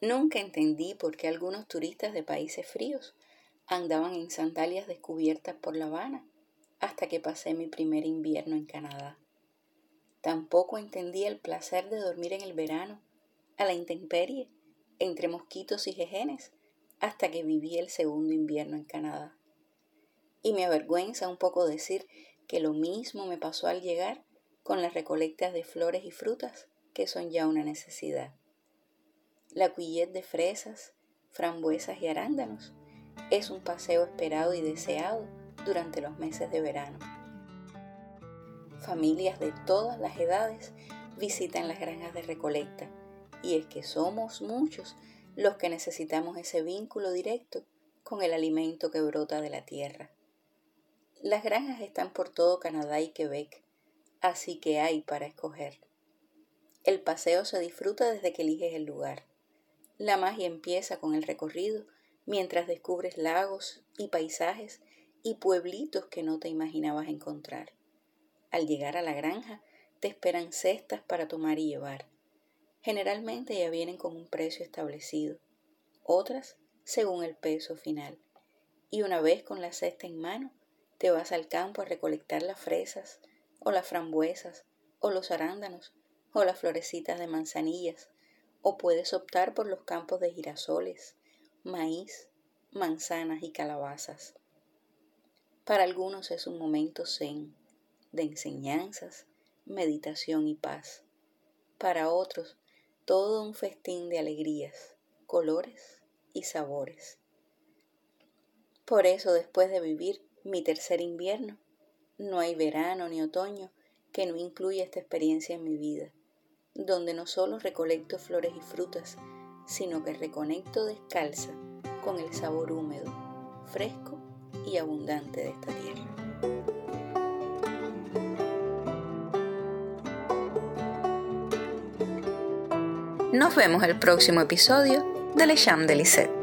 Nunca entendí por qué algunos turistas de países fríos andaban en sandalias descubiertas por La Habana hasta que pasé mi primer invierno en Canadá. Tampoco entendí el placer de dormir en el verano, a la intemperie, entre mosquitos y jejenes, hasta que viví el segundo invierno en Canadá. Y me avergüenza un poco decir que lo mismo me pasó al llegar con las recolectas de flores y frutas, que son ya una necesidad la cuillet de fresas, frambuesas y arándanos es un paseo esperado y deseado durante los meses de verano. Familias de todas las edades visitan las granjas de recolecta y es que somos muchos los que necesitamos ese vínculo directo con el alimento que brota de la tierra. Las granjas están por todo Canadá y Quebec, así que hay para escoger. El paseo se disfruta desde que eliges el lugar. La magia empieza con el recorrido mientras descubres lagos y paisajes y pueblitos que no te imaginabas encontrar. Al llegar a la granja te esperan cestas para tomar y llevar. Generalmente ya vienen con un precio establecido, otras según el peso final. Y una vez con la cesta en mano, te vas al campo a recolectar las fresas, o las frambuesas, o los arándanos, o las florecitas de manzanillas, o puedes optar por los campos de girasoles, maíz, manzanas y calabazas. Para algunos es un momento zen, de enseñanzas, meditación y paz. Para otros, todo un festín de alegrías, colores y sabores. Por eso, después de vivir mi tercer invierno, no hay verano ni otoño que no incluya esta experiencia en mi vida donde no solo recolecto flores y frutas, sino que reconecto descalza con el sabor húmedo, fresco y abundante de esta tierra. Nos vemos el próximo episodio de Le Cham de Lisette.